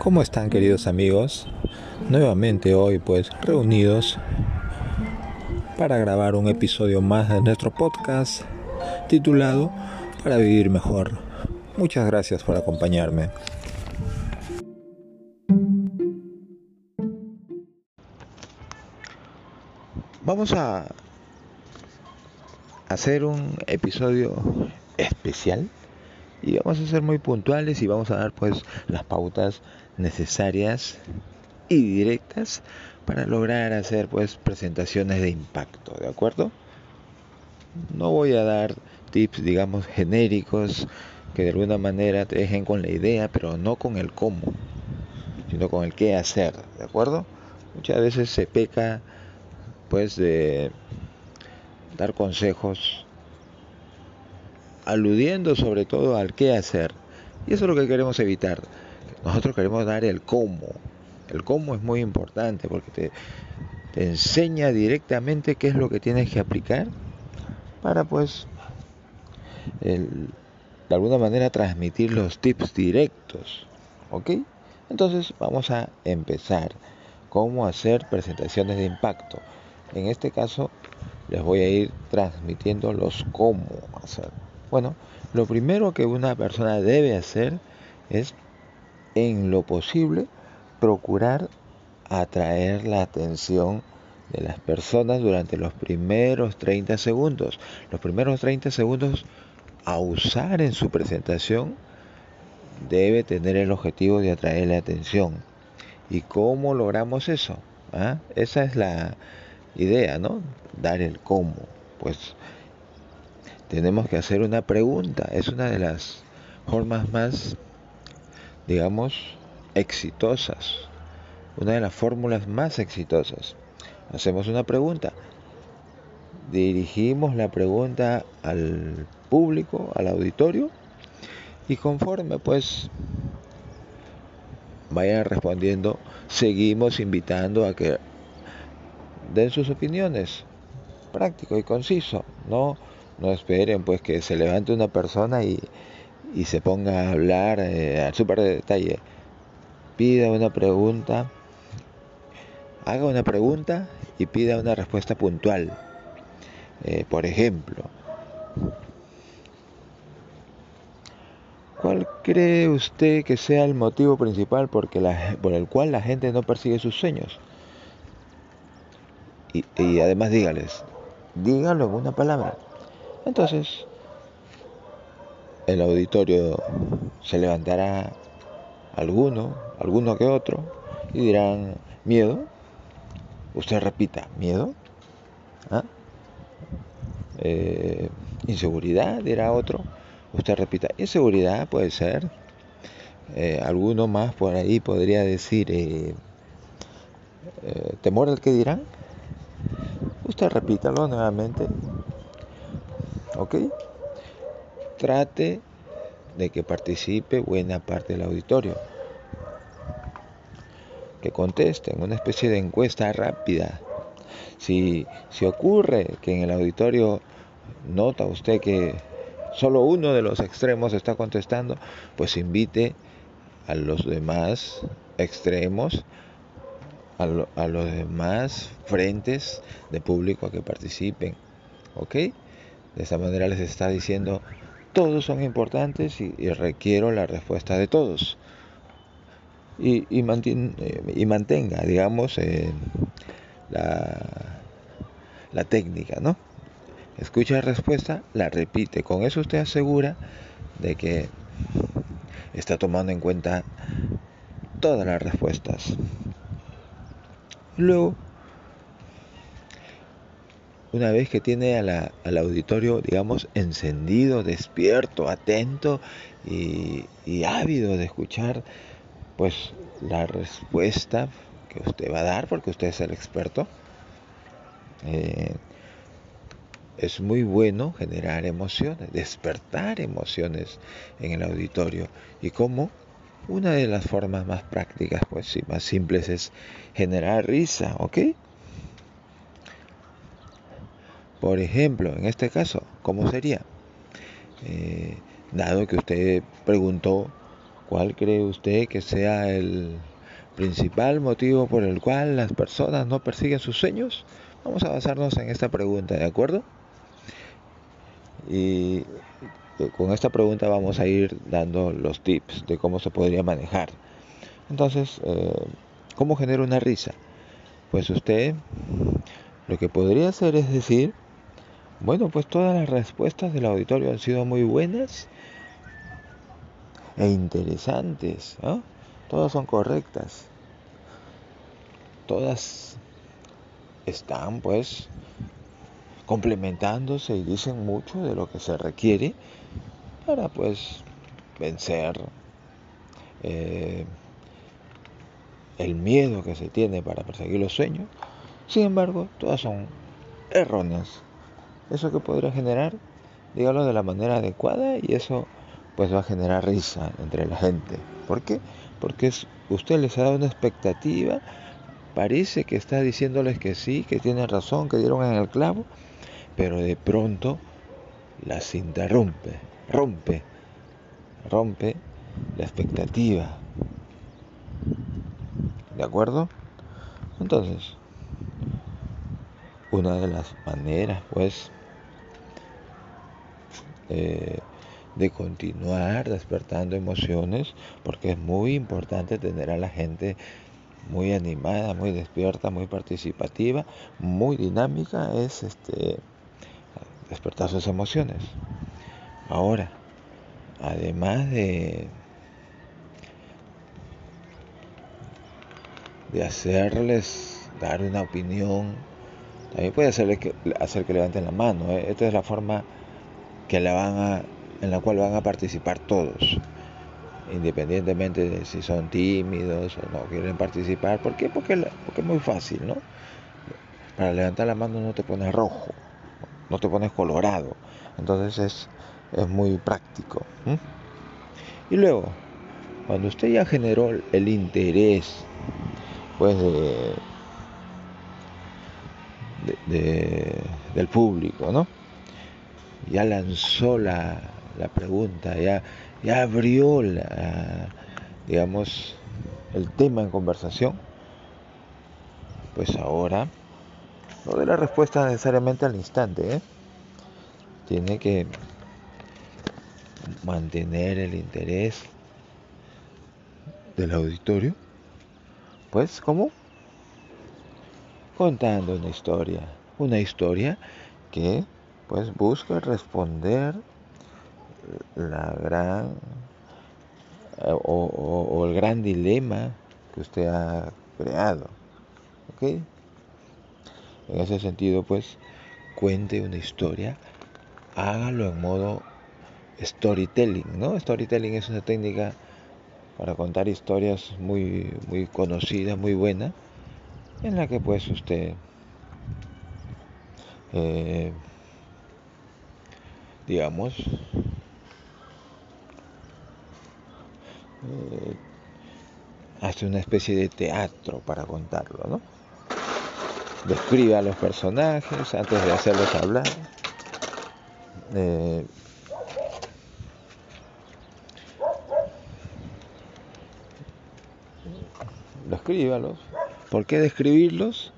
¿Cómo están queridos amigos? Nuevamente hoy pues reunidos para grabar un episodio más de nuestro podcast titulado Para vivir mejor. Muchas gracias por acompañarme. Vamos a hacer un episodio especial y vamos a ser muy puntuales y vamos a dar pues las pautas necesarias y directas para lograr hacer pues presentaciones de impacto, ¿de acuerdo? No voy a dar tips digamos genéricos que de alguna manera te dejen con la idea, pero no con el cómo, sino con el qué hacer, ¿de acuerdo? Muchas veces se peca pues de dar consejos aludiendo sobre todo al qué hacer. Y eso es lo que queremos evitar. Nosotros queremos dar el cómo. El cómo es muy importante porque te, enseña directamente qué es lo que tienes que aplicar para pues de alguna manera transmitir los tips directos. ¿Ok? Entonces vamos a empezar. Cómo hacer presentaciones de impacto. En este caso les voy a ir transmitiendo los cómo hacer. Bueno, lo primero que una persona debe hacer es, en lo posible, procurar atraer la atención de las personas durante los primeros 30 segundos. Los primeros 30 segundos a usar en su presentación debe tener el objetivo de atraer la atención. ¿Y cómo logramos eso? ¿Ah? Esa es la idea, ¿no? Dar el cómo. Pues tenemos que hacer una pregunta. Es una de las formas más, digamos, exitosas. Una de las fórmulas más exitosas. Hacemos una pregunta. Dirigimos la pregunta al público, al auditorio, y conforme pues vayan respondiendo, seguimos invitando a que den sus opiniones, práctico y conciso, no no esperen pues que se levante una persona y, se ponga a hablar eh, al súper de detalle. Pida una pregunta, haga una pregunta y pida una respuesta puntual. Eh, por ejemplo, ¿cuál cree usted que sea el motivo principal por el cual la gente no persigue sus sueños? Y, y además dígales, dígalo en una palabra. Entonces, el auditorio se levantará alguno, alguno que otro, y dirán, miedo. Usted repita, miedo. ¿Ah? Eh, inseguridad, dirá otro. Usted repita, inseguridad puede ser. Eh, alguno más por ahí podría decir, eh, temor al que dirán. Usted repítalo nuevamente. ¿Ok? Trate de que participe buena parte del auditorio. Que contesten, una especie de encuesta rápida. Si, si ocurre que en el auditorio nota usted que solo uno de los extremos está contestando, pues invite a los demás extremos, a, a los demás frentes de público a que participen. ¿Ok? De esa manera les está diciendo, todos son importantes y, requiero la respuesta de todos. Y, y, y mantenga, digamos, eh, la, la técnica, ¿no? Escucha la respuesta, la repite. Con eso usted asegura de que está tomando en cuenta todas las respuestas. Luego, una vez que tiene al auditorio, digamos, encendido, despierto, atento y, ávido de escuchar, pues la respuesta que usted va a dar, porque usted es el experto, eh, es muy bueno generar emociones, despertar emociones en el auditorio. Y como una de las formas más prácticas, pues sí, más simples es generar risa, ¿ok? Por ejemplo, en este caso, ¿cómo sería? Eh, dado que usted preguntó ¿Cuál cree usted que sea el principal motivo por el cual las personas no persiguen sus sueños? Vamos a basarnos en esta pregunta, ¿de acuerdo? Y con esta pregunta vamos a ir dando los tips de cómo se podría manejar. Entonces, eh, ¿cómo genera una risa? Pues usted lo que podría hacer es decir, bueno, pues todas las respuestas del auditorio han sido muy buenas e interesantes. Todas son correctas. Todas están pues complementándose y dicen mucho de lo que se requiere para pues vencer eh, el miedo que se tiene para perseguir los sueños. Sin embargo, todas son erróneas. Eso que podría generar, dígalo de la manera adecuada y eso pues va a generar risa entre la gente. ¿Por qué? Porque usted les ha dado una expectativa, parece que está diciéndoles que sí, que tienen razón, que dieron en el clavo, pero de pronto las interrumpe, rompe, rompe la expectativa. ¿De acuerdo? Entonces, una de las maneras, pues, eh, de continuar despertando emociones, porque es muy importante tener a la gente muy animada, muy despierta, muy participativa, muy dinámica, es este despertar sus emociones. Ahora, además de de hacerles dar una opinión, también puede hacerles que, hacer que levanten la mano. ¿eh? Esta es la forma que la van a en la cual van a participar todos, independientemente de si son tímidos o no quieren participar. ¿Por qué? Porque, porque es muy fácil, ¿no? Para levantar la mano no te pones rojo, no te pones colorado, entonces es, es muy práctico. Y luego, cuando usted ya generó el interés, pues de, del público, ¿no? Ya lanzó la, la pregunta, ya, ya abrió la, digamos, el tema en conversación, pues ahora no de la respuesta necesariamente al instante, ¿eh? tiene que mantener el interés del auditorio, pues como contando una historia, una historia que pues busca responder la gran eh, o, el gran dilema que usted ha creado. ¿Ok? En ese sentido, pues, cuente una historia, hágalo en modo storytelling, ¿no? Storytelling es una técnica para contar historias muy, muy conocida, muy buena, en la que pues usted eh, digamos Eh, hace una especie de teatro para contarlo, ¿no? Describe a los personajes antes de hacerlos hablar. Eh, descríbalos. ¿Por qué describirlos?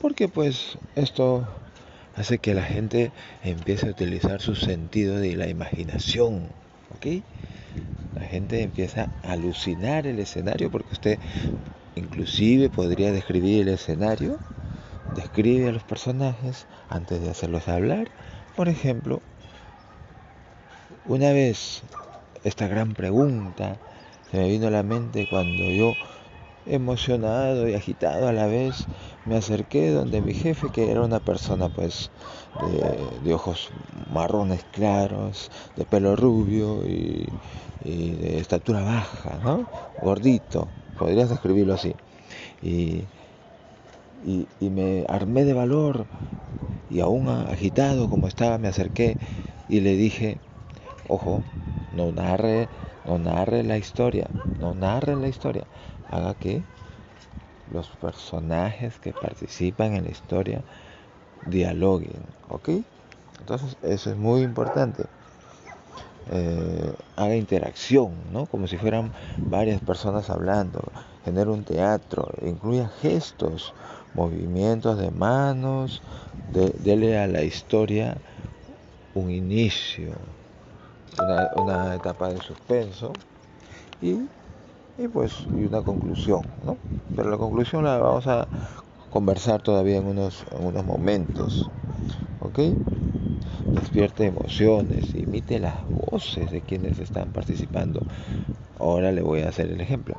Porque pues esto hace que la gente empiece a utilizar su sentido de la imaginación, ¿ok? La gente empieza a alucinar el escenario porque usted inclusive podría describir el escenario, describe a los personajes antes de hacerlos hablar. Por ejemplo, una vez esta gran pregunta se me vino a la mente cuando yo emocionado y agitado a la vez me acerqué donde mi jefe que era una persona pues de, ojos marrones claros de pelo rubio y, de estatura baja no gordito podrías describirlo así. Y, y, me armé de valor y aún agitado como estaba me acerqué y le dije ojo no narre no narre la historia no narre la historia haga que los personajes que participan en la historia dialoguen, ¿ok? Entonces eso es muy importante. eh, haga interacción, ¿no? Como si fueran varias personas hablando, genere un teatro, incluya gestos, movimientos de manos, de, dele a la historia un inicio, una, etapa de suspenso y, y, pues y una conclusión, ¿no? Pero la conclusión la vamos a conversar todavía en unos, en unos momentos, ¿ok? Despierte emociones, imite las voces de quienes están participando. Ahora le voy a hacer el ejemplo.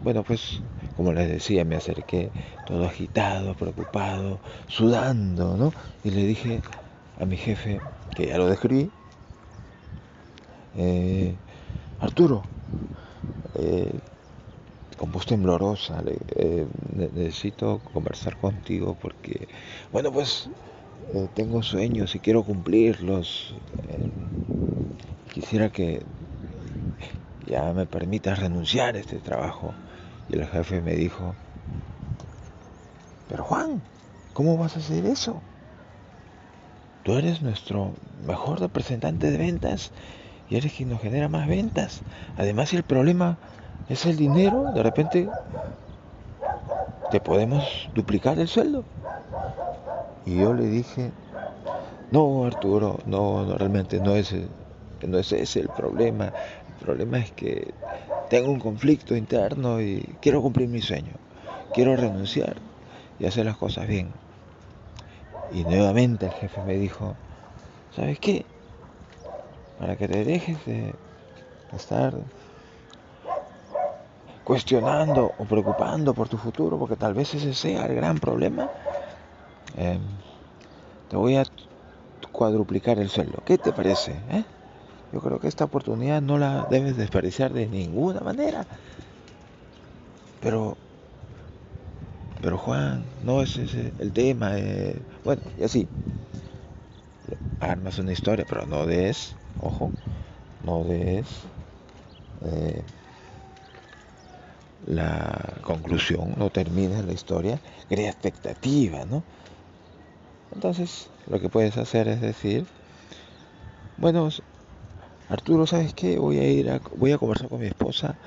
Bueno, pues como les decía, me acerqué todo agitado, preocupado, sudando, ¿no? Y le dije a mi jefe, que ya lo describí, eh, Arturo, eh, con voz temblorosa, eh, necesito conversar contigo porque, bueno, pues tengo sueños y quiero cumplirlos. quisiera que ya me permitas renunciar a este trabajo. Y el jefe me dijo, pero Juan, ¿cómo vas a hacer eso? Tú eres nuestro mejor representante de ventas y eres quien nos genera más ventas. Además, si el problema es el dinero, de repente te podemos duplicar el sueldo. Y yo le dije, no, Arturo, no, realmente no es, no es ese el problema. El problema es que tengo un conflicto interno y quiero cumplir mi sueño. Quiero renunciar y hacer las cosas bien. Y nuevamente el jefe me dijo, ¿sabes qué? Para que te dejes de estar cuestionando o preocupando por tu futuro, porque tal vez ese sea el gran problema, em, te voy a cuadruplicar el sueldo. ¿Qué te parece? Eh? Yo creo que esta oportunidad no la debes desperdiciar de ninguna manera. Pero, pero Juan, no es ese el tema. Eh. bueno, y así. Armas una historia, pero no des, ojo, no des eh, la conclusión, no termines la historia, crea expectativa, ¿no? Entonces, lo que puedes hacer es decir, bueno, Arturo, ¿sabes qué? Voy a ir a, voy a conversar con mi esposa.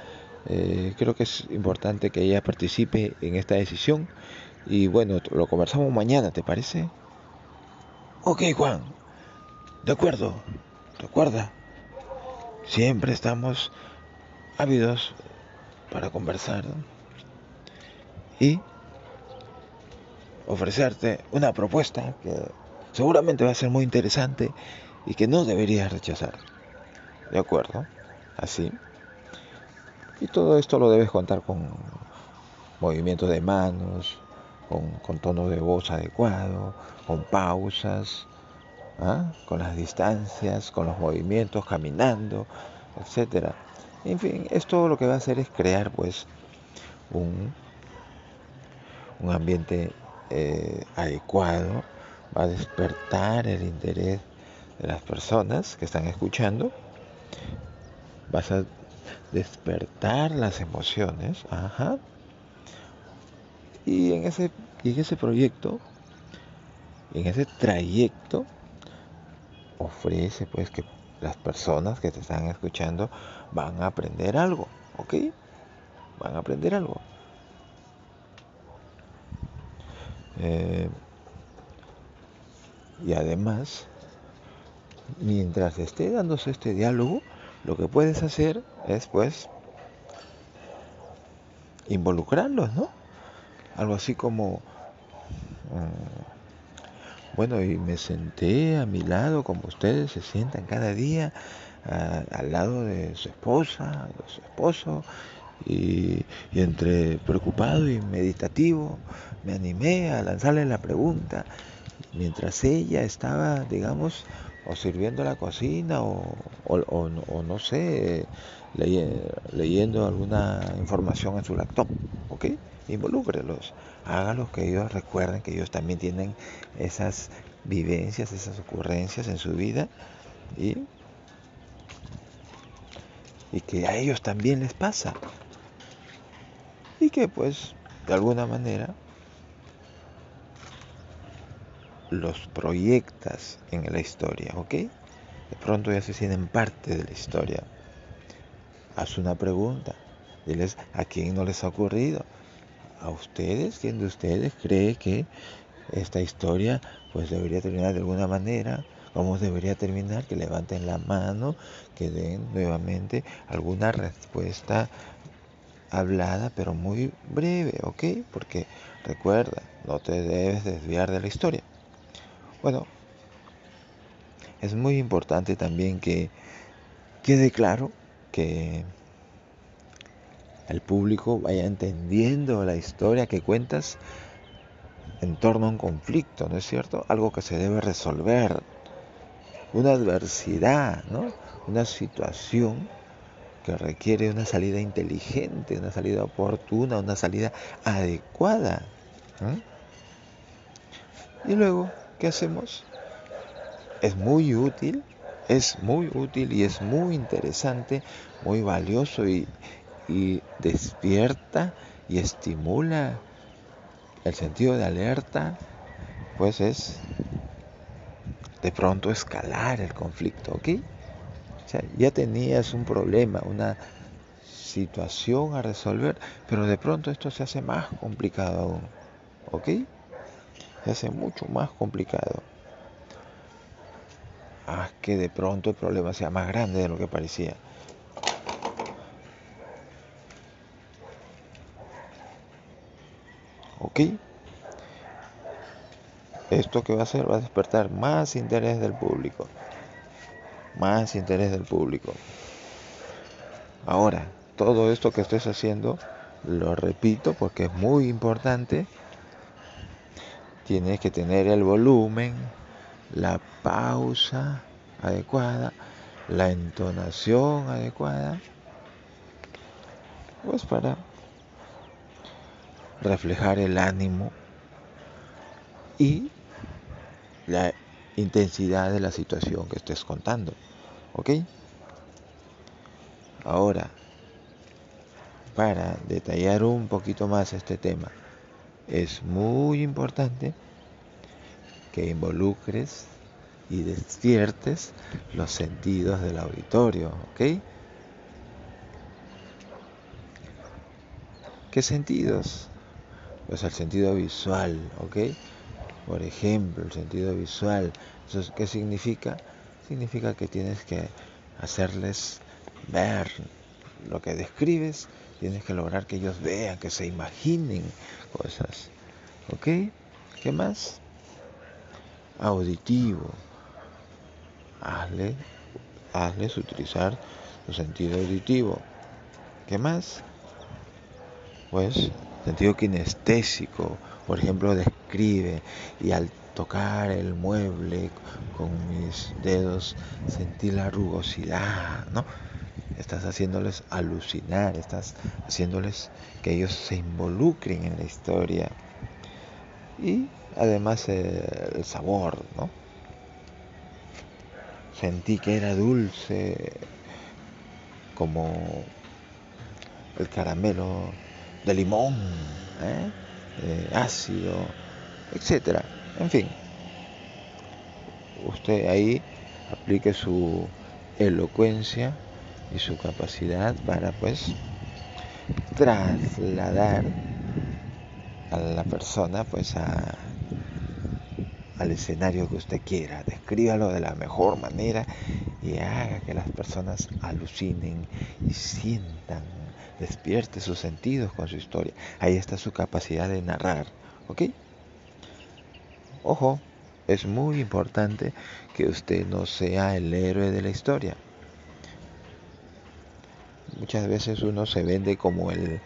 Eh, creo que es importante que ella participe en esta decisión. Y bueno, lo conversamos mañana, ¿te parece? Ok, Juan. De acuerdo. Recuerda. Siempre estamos ávidos para conversar y ofrecerte una propuesta que seguramente va a ser muy interesante y que no deberías rechazar. ¿De acuerdo? Así. Y todo esto lo debes contar con movimientos de manos, con, con tono de voz adecuado, con pausas, ¿ah? con las distancias, con los movimientos, caminando, etcétera. En fin, esto lo que va a hacer es crear pues un, un ambiente eh, adecuado, va a despertar el interés de las personas que están escuchando vas a despertar las emociones, ajá. Y en ese, en ese proyecto, en ese trayecto, ofrece pues que las personas que te están escuchando van a aprender algo, ¿ok? Van a aprender algo. Eh, y además, mientras esté dándose este diálogo, lo que puedes hacer es pues involucrarlos, ¿no? Algo así como, mm, bueno, y me senté a mi lado como ustedes se sientan cada día al lado de su esposa, de su esposo, y, entre preocupado y meditativo me animé a lanzarle la pregunta. Mientras ella estaba, digamos, o sirviendo la cocina o, o, no sé, leyendo alguna información en su laptop, ¿ok? Involúcrelos, hágalos que ellos recuerden que ellos también tienen esas vivencias, esas ocurrencias en su vida y, y que a ellos también les pasa. Y que pues de alguna manera los proyectas en la historia, ¿ok? de pronto ya se sienten parte de la historia. Haz una pregunta, diles a quién no les ha ocurrido. ¿A ustedes? ¿Quién de ustedes cree que esta historia pues debería terminar de alguna manera? ¿Cómo debería terminar? Que levanten la mano, que den nuevamente alguna respuesta hablada, pero muy breve, ¿ok? Porque recuerda, no te debes desviar de la historia. Bueno, es muy importante también que quede claro que el público vaya entendiendo la historia que cuentas en torno a un conflicto, ¿no es cierto? Algo que se debe resolver, una adversidad, ¿no? Una situación que requiere una salida inteligente, una salida oportuna, una salida adecuada. Y luego, ¿qué hacemos? Es muy útil, es muy útil y es muy interesante, muy valioso y, y despierta y estimula el sentido de alerta, pues es de pronto escalar el conflicto, ¿ok? O sea, ya tenías un problema, una situación a resolver, pero de pronto esto se hace más complicado aún. ¿Ok? Se hace mucho más complicado. Haz que de pronto el problema sea más grande de lo que parecía. ¿Ok? Esto que va a hacer va a despertar más interés del público más interés del público. Ahora, todo esto que estés haciendo, lo repito porque es muy importante, tienes que tener el volumen, la pausa adecuada, la entonación adecuada, pues para reflejar el ánimo y la intensidad de la situación que estés contando. ¿Ok? Ahora, para detallar un poquito más este tema, es muy importante que involucres y despiertes los sentidos del auditorio, ¿ok? ¿Qué sentidos? Pues el sentido visual, ¿ok? Por ejemplo, el sentido visual. ¿Qué significa? Significa que tienes que hacerles ver lo que describes, tienes que lograr que ellos vean, que se imaginen cosas. ¿Ok? ¿Qué más? Auditivo. Hazle, hazles utilizar su sentido auditivo. ¿Qué más? Pues sentido kinestésico, por ejemplo, describe y al tocar el mueble con mis dedos sentir la rugosidad, ¿no? Estás haciéndoles alucinar, estás haciéndoles que ellos se involucren en la historia. Y además el sabor, ¿no? Sentí que era dulce como el caramelo de limón, ¿eh? Eh, ácido, etcétera. En fin, usted ahí aplique su elocuencia y su capacidad para pues trasladar a la persona pues a, al escenario que usted quiera, descríbalo de la mejor manera y haga que las personas alucinen y sientan despierte sus sentidos con su historia. Ahí está su capacidad de narrar. ¿Ok? Ojo, es muy importante que usted no sea el héroe de la historia. Muchas veces uno se vende como el,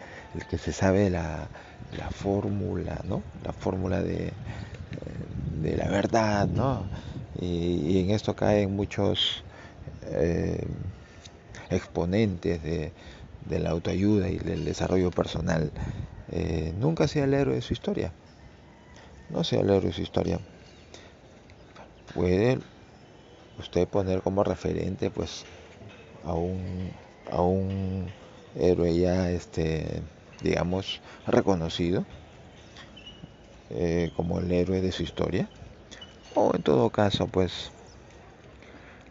que se sabe la, la fórmula, ¿no? La fórmula de, de, la verdad, ¿no? Y, en esto caen muchos eh, exponentes de, de la autoayuda y del desarrollo personal, eh, nunca sea el héroe de su historia. No sea el héroe de su historia. Puede usted poner como referente pues a un, a un héroe ya este digamos reconocido eh, como el héroe de su historia o en todo caso pues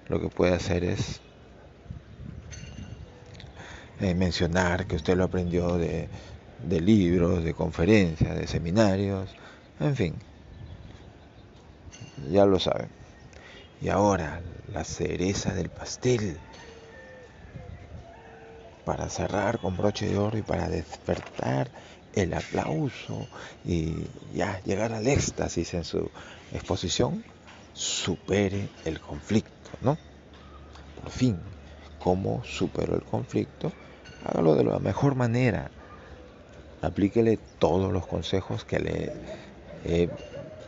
lo que puede hacer es eh, mencionar que usted lo aprendió de, libros, de conferencias, de seminarios, en fin, ya lo saben. Y ahora, la cereza del pastel. Para cerrar con broche de oro y para despertar el aplauso y ya llegar al éxtasis en su exposición, supere el conflicto, ¿no? Por fin, ¿cómo superó el conflicto? Hágalo de la mejor manera. Aplíquele todos los consejos que le he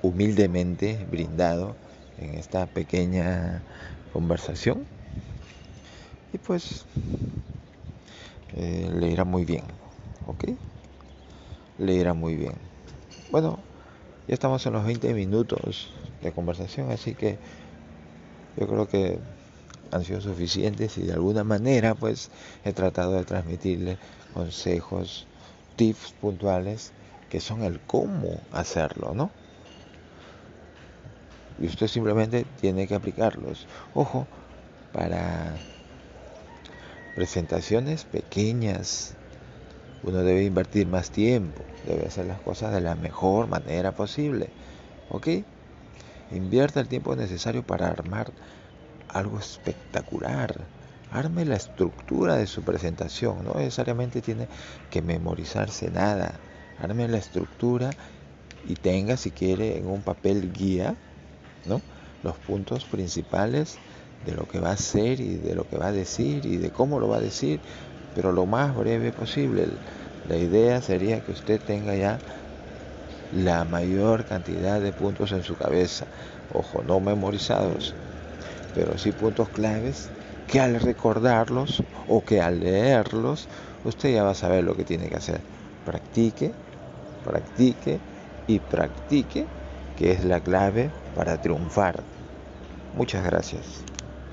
humildemente brindado en esta pequeña conversación. Y pues eh, le irá muy bien, ¿ok? Le irá muy bien. Bueno, ya estamos en los 20 minutos de conversación, así que yo creo que han sido suficientes y de alguna manera pues he tratado de transmitirle consejos, tips puntuales que son el cómo hacerlo, ¿no? Y usted simplemente tiene que aplicarlos. Ojo, para presentaciones pequeñas, uno debe invertir más tiempo, debe hacer las cosas de la mejor manera posible. ¿Ok? Invierta el tiempo necesario para armar algo espectacular. Arme la estructura de su presentación. No necesariamente tiene que memorizarse nada. Arme la estructura y tenga, si quiere, en un papel guía, ¿no? Los puntos principales de lo que va a hacer y de lo que va a decir y de cómo lo va a decir, pero lo más breve posible. La idea sería que usted tenga ya la mayor cantidad de puntos en su cabeza, ojo, no memorizados, pero sí puntos claves que al recordarlos o que al leerlos, usted ya va a saber lo que tiene que hacer. Practique, practique y practique, que es la clave para triunfar. Muchas gracias.